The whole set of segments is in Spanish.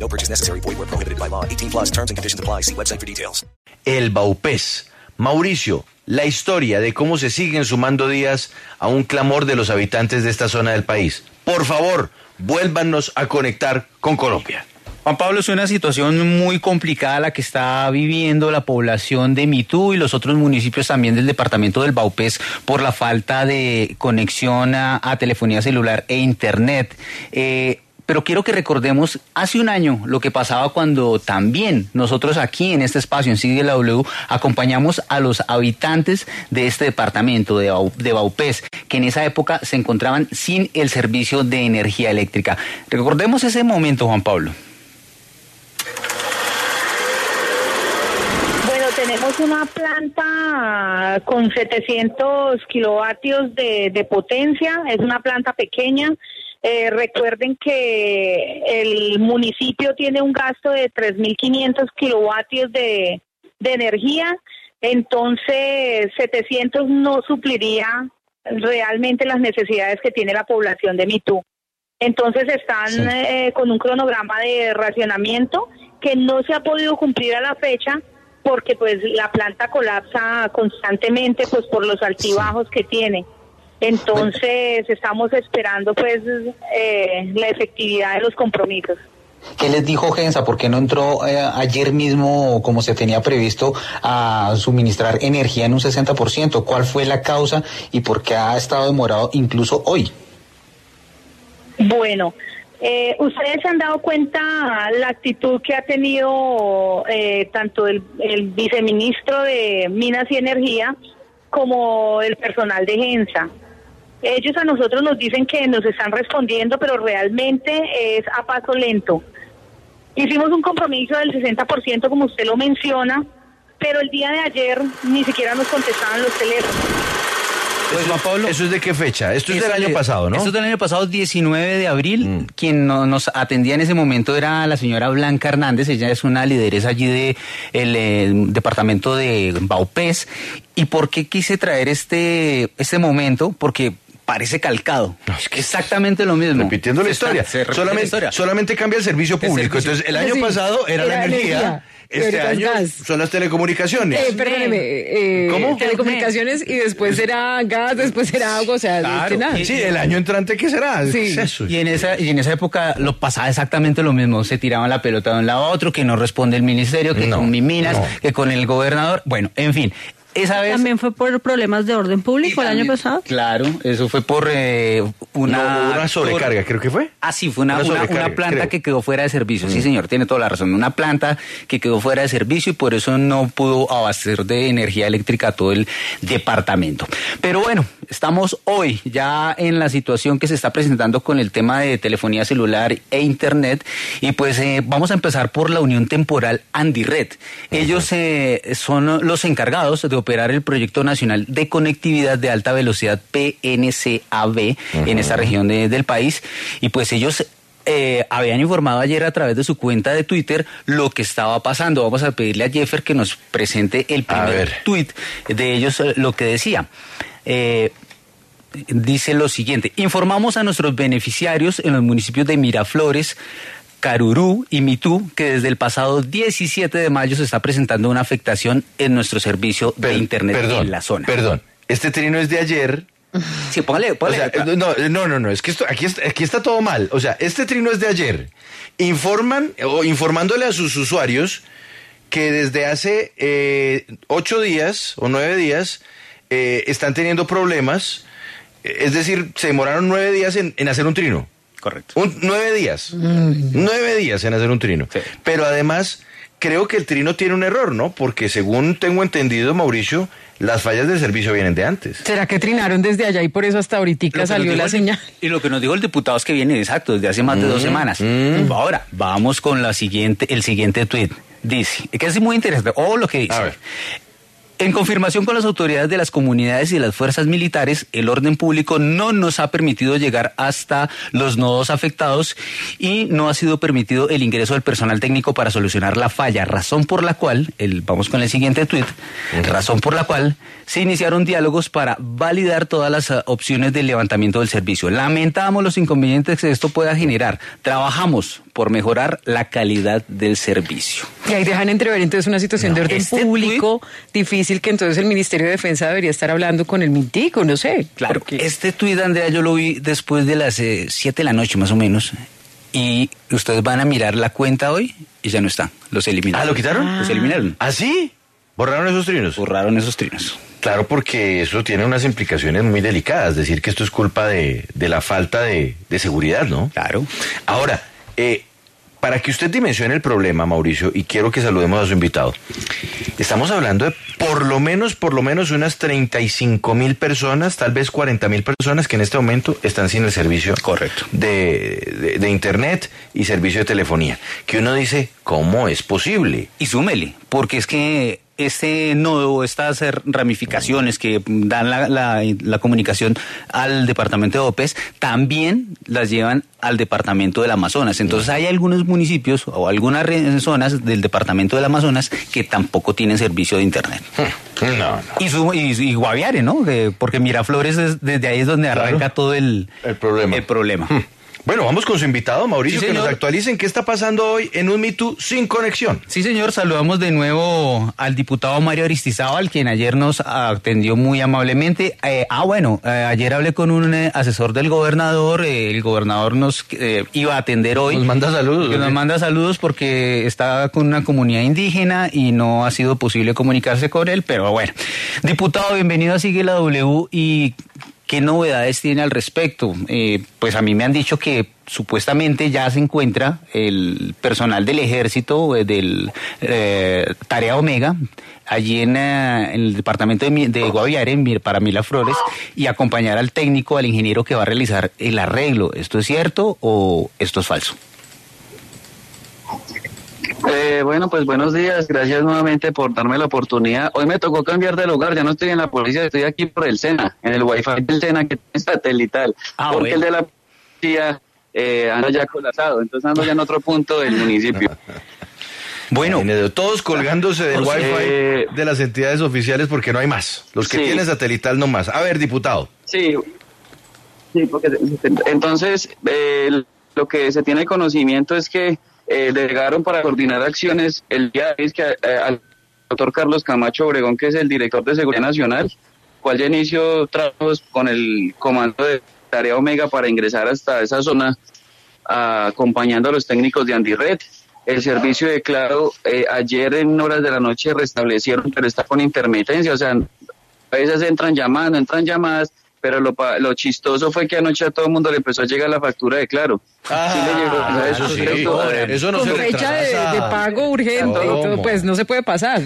No purchase necessary. Void where prohibited by law. 18 plus terms and conditions apply. See website for details. El Baupés. Mauricio, la historia de cómo se siguen sumando días a un clamor de los habitantes de esta zona del país. Por favor, vuélvanos a conectar con Colombia. Juan Pablo, es una situación muy complicada la que está viviendo la población de Mitú y los otros municipios también del departamento del Baupés por la falta de conexión a, a telefonía celular e internet. Eh, pero quiero que recordemos hace un año lo que pasaba cuando también nosotros aquí en este espacio en Sigue W acompañamos a los habitantes de este departamento de, de Baupés, que en esa época se encontraban sin el servicio de energía eléctrica. Recordemos ese momento, Juan Pablo. Bueno, tenemos una planta con 700 kilovatios de potencia, es una planta pequeña. Eh, recuerden que el municipio tiene un gasto de 3.500 kilovatios de, de energía, entonces 700 no supliría realmente las necesidades que tiene la población de Mitú. Entonces están eh, con un cronograma de racionamiento que no se ha podido cumplir a la fecha porque pues la planta colapsa constantemente pues por los altibajos que tiene. Entonces estamos esperando pues eh, la efectividad de los compromisos. ¿Qué les dijo Gensa? ¿Por qué no entró eh, ayer mismo, como se tenía previsto, a suministrar energía en un 60%? ¿Cuál fue la causa y por qué ha estado demorado incluso hoy? Bueno, eh, ustedes se han dado cuenta la actitud que ha tenido eh, tanto el, el viceministro de Minas y Energía como el personal de Gensa. Ellos a nosotros nos dicen que nos están respondiendo, pero realmente es a paso lento. Hicimos un compromiso del 60%, como usted lo menciona, pero el día de ayer ni siquiera nos contestaban los teléfonos. Pues Juan Pablo. ¿Eso es de qué fecha? Esto es del año de- pasado, ¿no? Esto es del año pasado, 19 de abril. Mm. Quien no- nos atendía en ese momento era la señora Blanca Hernández. Ella es una lideresa allí de el eh, departamento de Baupés. ¿Y por qué quise traer este, este momento? Porque parece calcado. Es que exactamente lo mismo. Repitiendo la Se está- historia. se repite la solamente, historia. solamente cambia el servicio El público. servicio. Entonces, el año Sí, pasado era, la energía. energía, Este año gas. son las telecomunicaciones. Eh, perdóneme, eh, ¿Cómo? telecomunicaciones y después era gas, después era agua, o sea, es Claro, que nada. Sí, el año entrante, ¿qué será? Sí. ¿Qué es eso? Y en esa y en esa época lo pasaba exactamente lo mismo. Se tiraban la pelota de un lado a otro, que no responde el ministerio, que No, con mi minas, no. que con el gobernador. Bueno, en fin. Esa vez. También fue por problemas de orden público el año pasado. Claro, eso fue por eh, una. No, una sobrecarga, creo que fue. Ah, sí, fue una, Una una- sobrecarga, una planta creo. que quedó fuera de servicio. Sí, señor, tiene toda la razón. Una planta que quedó fuera de servicio y por eso no pudo abastecer de energía eléctrica a todo el departamento. Pero bueno, estamos hoy ya en la situación que se está presentando con el tema de telefonía celular e internet. Y pues eh, vamos a empezar por la Unión Temporal Andired. Ellos eh, son los encargados de operar el Proyecto Nacional de Conectividad de Alta Velocidad PNCAB en esta región de- del país. Y pues ellos eh, habían informado ayer a través de su cuenta de Twitter lo que estaba pasando. Vamos a pedirle a Jeffer que nos presente el primer tweet de ellos, eh, lo que decía. Eh, dice lo siguiente, informamos a nuestros beneficiarios en los municipios de Miraflores, Carurú y Mitú que desde el pasado 17 de mayo se está presentando una afectación en nuestro servicio de internet perdón, en la zona. Perdón, este trino es de ayer. Sí, póngale, O póngale. sea, no, no, no, no, es que esto, aquí, está, aquí está todo mal. O sea, este trino es de ayer. Informan, o informándole a sus usuarios que desde hace eh, ocho días o nueve días eh, están teniendo problemas. Es decir, se demoraron nueve días en, en hacer un trino. Correcto. Un- nueve días. Nueve días en hacer un trino. Sí. Pero además, creo que el trino tiene un error, ¿no? Porque según tengo entendido, Mauricio, las fallas de servicio vienen de antes. ¿Será que trinaron desde allá y por eso hasta ahorita salió la el- señal? Y lo que nos dijo el diputado es que viene exacto, desde hace más de dos semanas. Ahora, vamos con la siguiente, el siguiente tuit. Dice, que es muy interesante, o lo que dice. A ver. En confirmación con las autoridades de las comunidades y de las fuerzas militares, el orden público no nos ha permitido llegar hasta los nodos afectados y no ha sido permitido el ingreso del personal técnico para solucionar la falla, razón por la cual, el, vamos con el siguiente tuit, razón por la cual se iniciaron diálogos para validar todas las ah, opciones del levantamiento del servicio. Lamentamos los inconvenientes que esto pueda generar. Trabajamos por mejorar la calidad del servicio. Y ahí dejan entrever entonces una situación de orden Este público difícil que entonces el Ministerio de Defensa debería estar hablando con el Mintico, no sé. Claro, porque- este tuit, Andrea, yo lo vi después de las 7 de la noche más o menos. Y ustedes van a mirar la cuenta hoy y ya no está. Los eliminaron. Ah, ¿lo quitaron? Los eliminaron. ¿Ah, sí? ¿Borraron esos trinos? Borraron esos trinos. Claro, porque eso tiene unas implicaciones muy delicadas. Decir que esto es culpa de, de la falta de, de seguridad, ¿no? Claro. Ahora, eh, para que usted dimensione el problema, Mauricio, y quiero que saludemos a su invitado, estamos hablando de por lo menos, por lo menos unas 35 mil personas, tal vez 40 mil personas que en este momento están sin el servicio Correcto. de, de- de Internet y servicio de telefonía. Que uno dice, ¿cómo es posible? Y súmele, porque es que este nodo, estas eh, ramificaciones que dan la, la- la comunicación al departamento de OPES, también las llevan al departamento del Amazonas. Entonces hay algunos municipios o algunas zonas del departamento del Amazonas que tampoco tienen servicio de Internet. No, no. Y, su- y, y Guaviare, ¿no? Que- porque Miraflores es- desde ahí es donde Claro. arranca todo el, El problema. el problema. Bueno, vamos con su invitado, Mauricio, Sí, que nos actualicen qué está pasando hoy en un Me Too sin conexión. Sí, señor, saludamos de nuevo al diputado Mario Aristizábal, quien ayer nos atendió muy amablemente. Eh, ah, bueno, eh, ayer hablé con un eh, asesor del gobernador, el gobernador nos iba a atender hoy. Nos manda saludos, Que nos manda saludos porque está con una comunidad indígena y no ha sido posible comunicarse con él, pero bueno. Diputado, bienvenido a Sigue la W y ¿Qué novedades tiene al respecto? Eh, pues a mí me han dicho que supuestamente ya se encuentra el personal del ejército, eh, del eh, Tarea Omega, allí en, eh, el departamento de, de Guaviare, para Mila Flores, y acompañar al técnico, al ingeniero que va a realizar el arreglo. ¿Esto es cierto o esto es falso? Eh, bueno, pues buenos días, gracias nuevamente por darme la oportunidad. Hoy me tocó cambiar de lugar, ya no estoy en la policía, estoy aquí por el SENA, en el wifi del SENA que es satelital, Ah, porque bueno. el de la policía eh, anda ya colapsado, entonces ando ya en otro punto del municipio. Bueno, Todos colgándose del wifi eh, de las entidades oficiales porque no hay más. Los que Sí. tienen satelital no más. A ver, diputado. Sí, sí, porque entonces eh, lo que se tiene conocimiento es que eh, delegaron para coordinar acciones el día es que eh, al doctor Carlos Camacho Obregón, que es el director de Seguridad Nacional, cual ya inició trabajos con el comando de Tarea Omega para ingresar hasta esa zona acompañando a los técnicos de Andired. El servicio de Claro eh, ayer en horas de la noche restablecieron, pero está con intermitencia, o sea, a veces entran llamadas, no entran llamadas, pero lo, pa- lo chistoso fue que anoche a todo el mundo le empezó a llegar la factura de Claro. Sí le llegó, o sea, eso sí. eh, Eso no con se fecha de, de pago urgente pues no se puede pasar.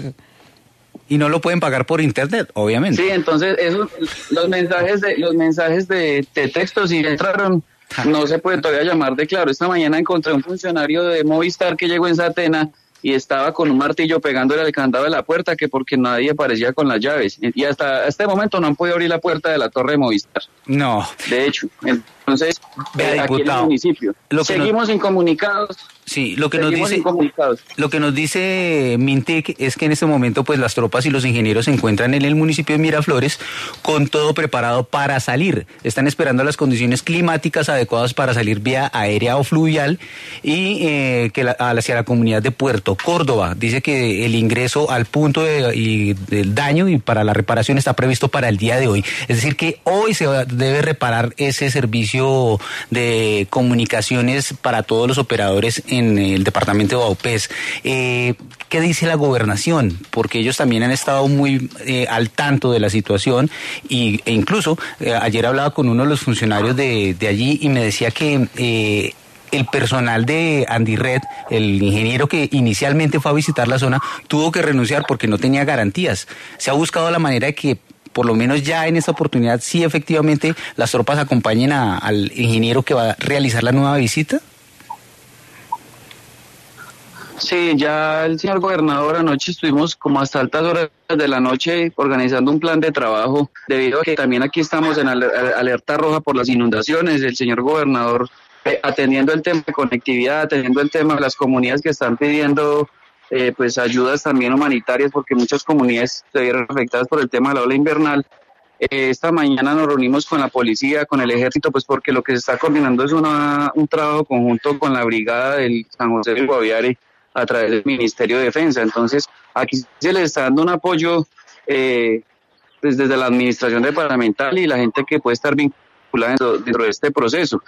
y no lo pueden pagar por internet, obviamente. Sí, entonces eso, los mensajes de los mensajes de, de texto si entraron no se puede todavía llamar de claro. Esta mañana encontré un funcionario de Movistar que llegó en Satena y estaba con un martillo pegándole al candado de la puerta que porque nadie aparecía con las llaves y hasta este momento no han podido abrir la puerta de la torre de Movistar. No, De hecho, entonces Vea, eh, aquí en el municipio lo que seguimos incomunicados. sí, lo que nos dice... Lo que nos dice Mintic es que en este momento pues las tropas y los ingenieros se encuentran en el municipio de Miraflores con todo preparado para salir. Están esperando las condiciones climáticas adecuadas para salir vía aérea o fluvial y eh, que la- hacia la comunidad de Puerto Córdoba. Dice que el ingreso al punto de- y del daño y para la reparación está previsto para el día de hoy. Es decir que hoy se va- debe reparar ese servicio de comunicaciones para todos los operadores en el departamento de Baupés. Eh, ¿Qué dice la gobernación? Porque ellos también han estado muy eh, al tanto de la situación y, e incluso eh, ayer hablaba con uno de los funcionarios de, de allí y me decía que... el personal de Andy Red, el ingeniero que inicialmente fue a visitar la zona, tuvo que renunciar porque no tenía garantías. Se ha buscado la manera de que por lo menos ya en esta oportunidad sí efectivamente las tropas acompañen a- al ingeniero que va a realizar la nueva visita. Sí, ya el señor gobernador anoche estuvimos como hasta altas horas de la noche organizando un plan de trabajo debido a que también aquí estamos en aler- alerta roja por las inundaciones. El señor gobernador eh, atendiendo el tema de conectividad, atendiendo el tema de las comunidades que están pidiendo eh, pues ayudas también humanitarias porque muchas comunidades se vieron afectadas por el tema de la ola invernal. Eh, esta mañana nos reunimos con la policía, con el ejército, pues porque lo que se está coordinando es una, un trabajo conjunto con la brigada del San José del Guaviare a través del Ministerio de Defensa. Entonces, aquí se le está dando un apoyo eh, pues, desde la administración departamental y la gente que puede estar vinculada dentro, dentro de este proceso.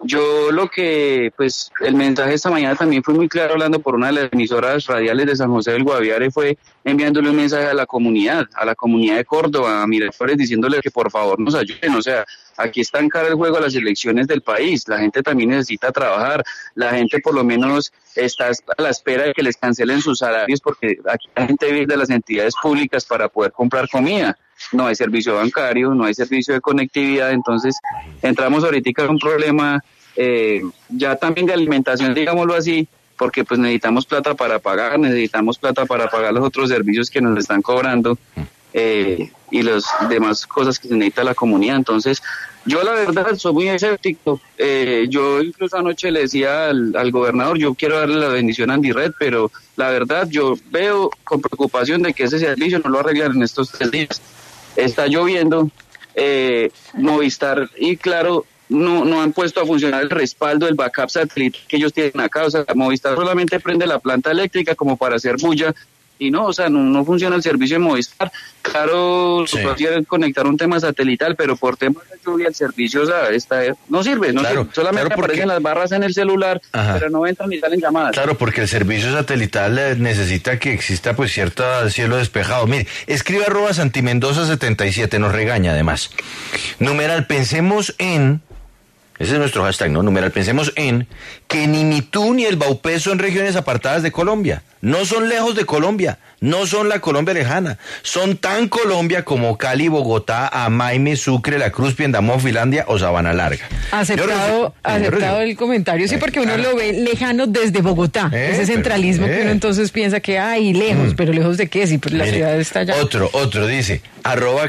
Yo lo que, pues, el mensaje esta mañana también fue muy claro hablando por una de las emisoras radiales de San José del Guaviare, fue enviándole un mensaje a la comunidad, a la comunidad de Córdoba, a Miraflores, diciéndole que por favor nos ayuden. O sea, aquí está en cara el juego a las elecciones del país. La gente también necesita trabajar. La gente por lo menos está a la espera de que les cancelen sus salarios porque aquí la gente vive de las entidades públicas para poder comprar comida no hay servicio bancario, no hay servicio de conectividad, entonces entramos ahorita en un problema eh, ya también de alimentación, digámoslo así, porque pues necesitamos plata para pagar, necesitamos plata para pagar los otros servicios que nos están cobrando eh, y las demás cosas que se necesita la comunidad. Entonces, yo la verdad soy muy escéptico. Eh, yo incluso anoche le decía al, al gobernador, yo quiero darle la bendición a Andy Red, pero la verdad yo veo con preocupación de que ese servicio no lo arreglan en estos tres días. Está lloviendo, eh, Movistar y claro, no, no han puesto a funcionar el respaldo del backup satélite que ellos tienen acá. O sea, Movistar solamente prende la planta eléctrica como para hacer bulla y no, o sea, no, no funciona el servicio de Movistar. Claro, Sí. conectar un tema satelital, pero por temas de lluvia el servicio, o sea, está, no sirve, no Claro, sirve. solamente claro, porque- aparecen las barras en el celular, Ajá. pero no entran ni salen llamadas. Claro, porque el servicio satelital eh, necesita que exista pues cierto cielo despejado. Mire, escribe arroba Santimendoza 77, nos regaña además. Numeral, pensemos en, ese es nuestro hashtag, ¿no? Numeral, pensemos en que ni Mitú ni el Baupés son regiones apartadas de Colombia. No son lejos de Colombia, no son la Colombia lejana. Son tan Colombia como Cali, Bogotá, Amaime, Sucre, La Cruz, Piendamó, Finlandia o Sabana Larga. Aceptado, aceptado el comentario, sí, Eh, porque uno lo ve lejano desde Bogotá. Eh, Ese pero, centralismo que eh. uno entonces piensa que hay lejos, Mm. pero lejos de qué, si pues la Mire, ciudad está allá. Otro, otro dice, arroba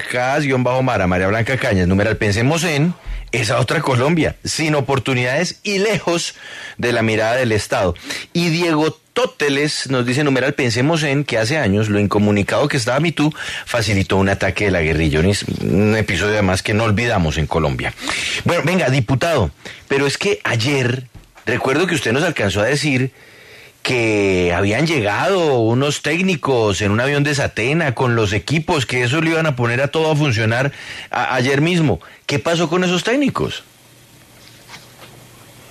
bajo mara María Blanca Cañas, numeral, pensemos en esa otra Colombia, sin oportunidades y lejos de la mirada del Estado. Y Diego Tóteles nos dice, numeral, pensemos en que hace años lo incomunicado que estaba Mitú facilitó un ataque de la guerrilla, un, is- un episodio además que no olvidamos en Colombia. Bueno, venga, diputado, pero es que ayer, recuerdo que usted nos alcanzó a decir que habían llegado unos técnicos en un avión de Satena con los equipos, que eso lo iban a poner a todo a funcionar a- ayer mismo. ¿Qué pasó con esos técnicos?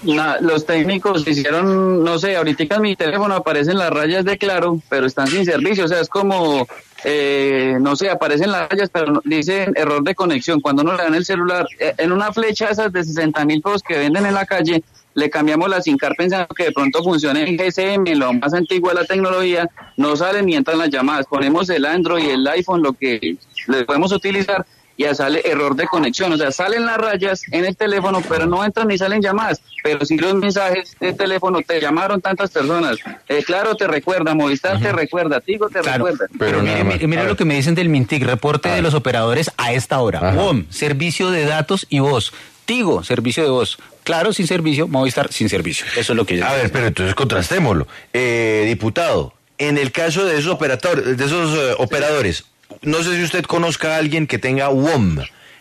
Los técnicos hicieron, no sé, ahorita en mi teléfono aparecen las rayas de claro, pero están sin servicio, o sea, es como, eh, no sé, aparecen las rayas, pero no- dicen error de conexión. Cuando uno le dan el celular, eh, en una flecha esas de 60 mil pesos que venden en la calle, le cambiamos la SIM card pensando que de pronto funcione en GSM, lo más antiguo de la tecnología, no salen ni entran las llamadas. Ponemos el Android y el iPhone, lo que le podemos utilizar, y ya sale error de conexión. O sea, salen las rayas en el teléfono, pero no entran ni salen llamadas. Pero si los mensajes de teléfono te llamaron tantas personas. Eh, claro, te recuerda, Movistar te recuerda, Tigo te Claro, recuerda. Pero pero mire, mire, lo que me dicen del Mintic, reporte de los operadores a esta hora. Ajá. WOM, servicio de datos y voz. Tigo, servicio de voz. Claro, sin servicio. Movistar, sin servicio. Eso es lo que yo A ver, pero entonces contrastémoslo. Eh, diputado, en el caso de esos, operadores, de esos eh, operadores, no sé si usted conozca a alguien que tenga WOM.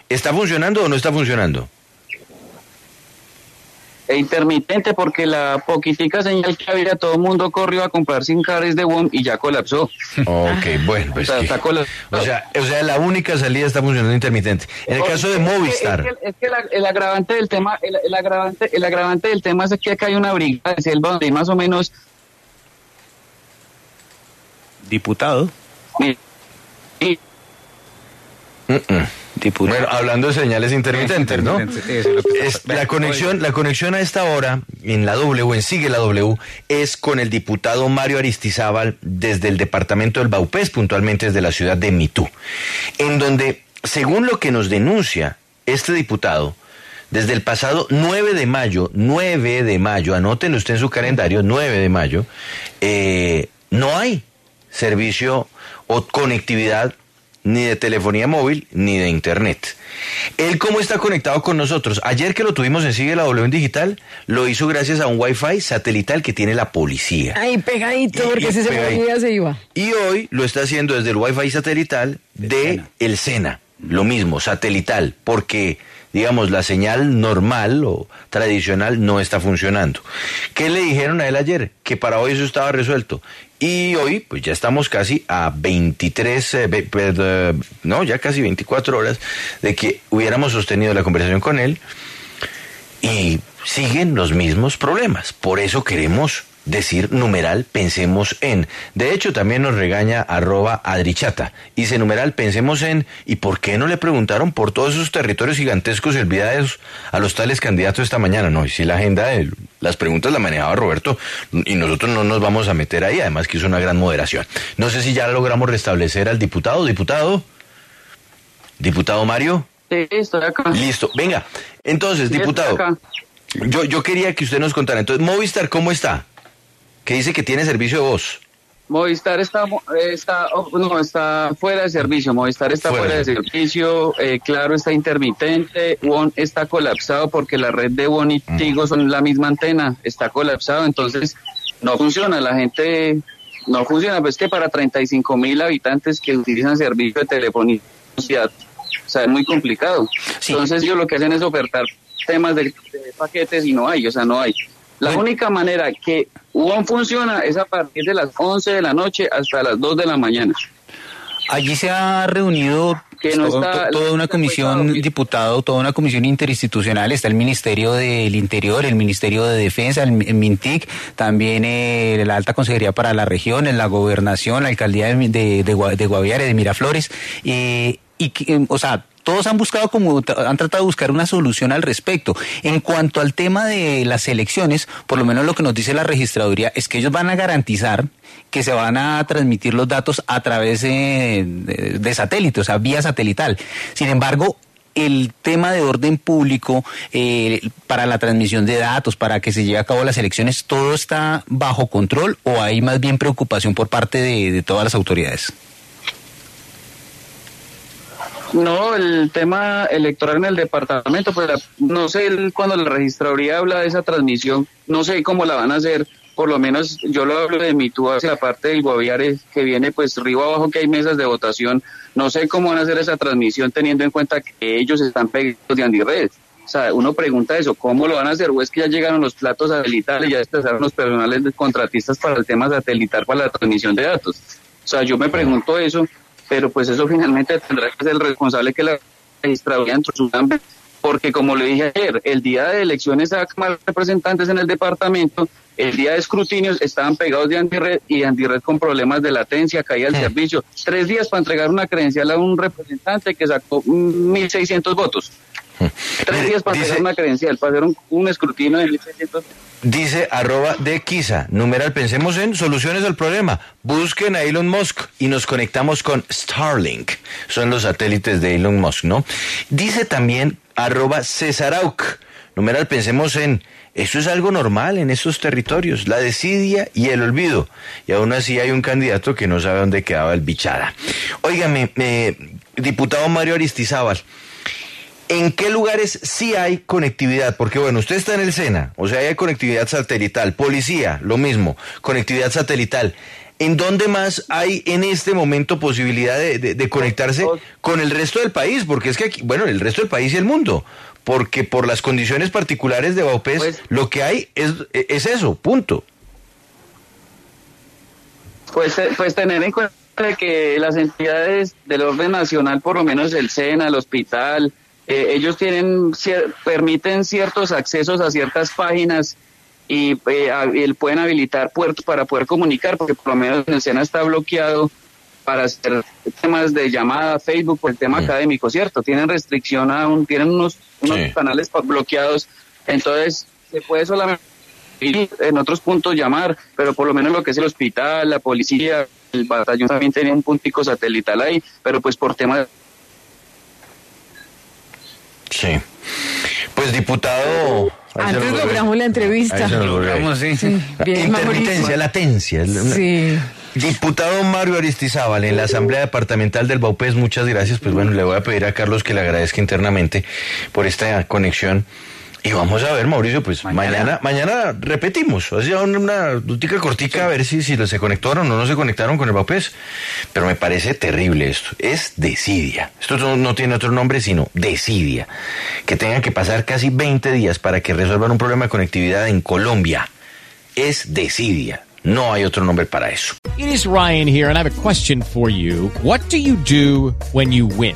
¿Está funcionando o no está funcionando? E intermitente porque la poquitica señal que había, todo el mundo corrió a comprar sin cards de WOM y ya colapsó. Ok, bueno, pues O sea, que- está cola- o sea, o sea, la única salida está funcionando intermitente. En el caso de Es que- Movistar, Es que, es que la- el agravante del tema, el, el agravante, el agravante del tema es que acá hay una brigada de selva donde hay más o menos Diputado. y- y- Diputado. Bueno, hablando de señales intermitentes, ¿no? Es, la conexión, la conexión a esta hora en la W, en Sigue la W, es con el diputado Mario Aristizábal desde el departamento del Baupés, puntualmente desde la ciudad de Mitú, en donde, según lo que nos denuncia este diputado, desde el pasado 9 de mayo, 9 de mayo, anótenlo usted en su calendario, 9 de mayo, eh, no hay servicio o conectividad ni de telefonía móvil ni de internet. Él cómo está conectado con nosotros. Ayer que lo tuvimos en Sigue la W en Digital, lo hizo gracias a un Wi-Fi satelital que tiene la policía. Ahí pegadito, Y- porque y si se movía se iba. Y hoy lo está haciendo desde el Wi-Fi satelital de el Sena. Lo mismo, satelital, porque digamos la señal normal o tradicional no está funcionando. ¿Qué le dijeron a él ayer? Que para hoy eso estaba resuelto. Y hoy, pues ya estamos casi a 23, eh, ve- perd- no, ya casi 24 horas de que hubiéramos sostenido la conversación con él y siguen los mismos problemas. Por eso queremos decir numeral pensemos en. De hecho, también nos regaña arroba adrichata. Dice numeral pensemos en. ¿Y por qué no le preguntaron por todos esos territorios gigantescos y olvidados a los tales candidatos esta mañana? No, y si la agenda de las preguntas la manejaba Roberto y nosotros no nos vamos a meter ahí. Además que hizo una gran moderación. No sé si ya logramos restablecer al diputado. Diputado. Diputado Mario. Sí, estoy acá. Listo, venga. Entonces, Sí, diputado, yo, yo quería que usted nos contara. Entonces, Movistar, ¿cómo está? Que dice que tiene servicio de voz. Movistar está, está, oh, no, está fuera de servicio. Movistar está Fuera. fuera, de servicio. eh, claro, está intermitente. One está colapsado porque la red de One y Mm. Tigo son la misma antena. Está colapsado, entonces no funciona. La gente no funciona. Pues que para 35 mil habitantes que utilizan servicio de telefonía, o sea, o sea, es muy complicado. Sí. Entonces ellos lo que hacen es ofertar temas de, de paquetes y no hay, o sea, no hay. La Bueno. única manera que UON funciona es a partir de las 11 de la noche hasta las 2 de la mañana. Allí se ha reunido Que no to- está- to- toda una está comisión, diputado, toda una comisión interinstitucional. Está el Ministerio del Interior, el Ministerio de Defensa, el, Mi- el MINTIC, también eh, la Alta Consejería para las Regiones, la Gobernación, la Alcaldía de, de, de, Gua- de Guaviare, de Miraflores. eh, y, eh, o sea, todos han buscado como, han tratado de buscar una solución al respecto. En cuanto al tema de las elecciones, por lo menos lo que nos dice la registraduría es que ellos van a garantizar que se van a transmitir los datos a través de, satélite, o sea, vía satelital. Sin embargo, el tema de orden público eh, para la transmisión de datos, para que se lleve a cabo las elecciones, ¿todo está bajo control o hay más bien preocupación por parte de todas las autoridades? No, el tema electoral en el departamento, pues no sé cuando la registraduría habla de esa transmisión, no sé cómo la van a hacer. Por lo menos yo lo hablo de mi tú hacia la parte del Guaviare que viene pues río abajo que hay mesas de votación. No sé cómo van a hacer esa transmisión teniendo en cuenta que ellos están pegados de Andirred. O sea, uno pregunta eso, ¿cómo lo van a hacer? ¿O es que ya llegaron los platos satelitales, ya empezaron los personales de contratistas para el tema satelital, para la transmisión de datos? O sea, yo me pregunto eso, pero pues eso finalmente tendrá que ser el responsable que la registraduría de su ámbito, porque como le dije ayer, el día de elecciones a más representantes en el departamento, el día de escrutinios estaban pegados de Andirred y Andirred con problemas de latencia, caía el servicio. Tres días para entregar una credencial a un representante que sacó mm, 1.600 votos. Tres días para dice- una credencial, para hacer un, un escrutinio de 1.600 Dice arroba de Kisa, numeral, pensemos en soluciones al problema. Busquen a Elon Musk y nos conectamos con Starlink. Son los satélites de Elon Musk, ¿no? Dice también arroba Cesarauk, numeral, pensemos en... Eso es algo normal en estos territorios, la desidia y el olvido. Y aún así hay un candidato que no sabe dónde quedaba el bichada. Óigame, eh, diputado Mario Aristizábal, ¿En qué lugares sí hay conectividad? Porque bueno, usted está en el SENA, o sea, hay conectividad satelital, policía, lo mismo, conectividad satelital. ¿En dónde más hay en este momento posibilidad de, de- de conectarse con el resto del país? Porque es que aquí, bueno, el resto del país y el mundo. Porque por las condiciones particulares de Baupés, Pues- lo que hay es, es eso, punto. Pues, eh, pues tener en cuenta que las entidades del orden nacional, por lo menos el SENA, el hospital, eh, ellos tienen cier- permiten ciertos accesos a ciertas páginas y eh, a- y pueden habilitar puertos para poder comunicar, porque por lo menos el SENA está bloqueado para hacer temas de llamada, Facebook, por el tema académico, ¿cierto? Tienen restricción a un, tienen unos, unos Sí. canales bloqueados, entonces se puede solamente en otros puntos llamar, pero por lo menos lo que es el hospital, la policía, el batallón también tenía un puntico satelital ahí, pero pues por tema de Sí. Pues diputado. Antes lo- logramos la entrevista. ahí se lo logré. Logramos, sí. Bien, Intermitencia, Mauricio. latencia. Sí. Diputado Mario Aristizábal, en la Asamblea Departamental del Baupés, muchas gracias. Pues bueno, le voy a pedir a Carlos que le agradezca internamente por esta conexión. Y vamos a ver, Mauricio, pues mañana, Mañana. mañana, repetimos. Hacía una, una dutica cortica a ver si, si se conectaron o no se conectaron con el Baupés. Pero me parece terrible esto. Es desidia. Esto no, no tiene otro nombre sino desidia. Que tengan que pasar casi 20 días para que resuelvan un problema de conectividad en Colombia. Es desidia. No hay otro nombre para eso. It is Ryan here, and I have a question for you. What do you do when you win?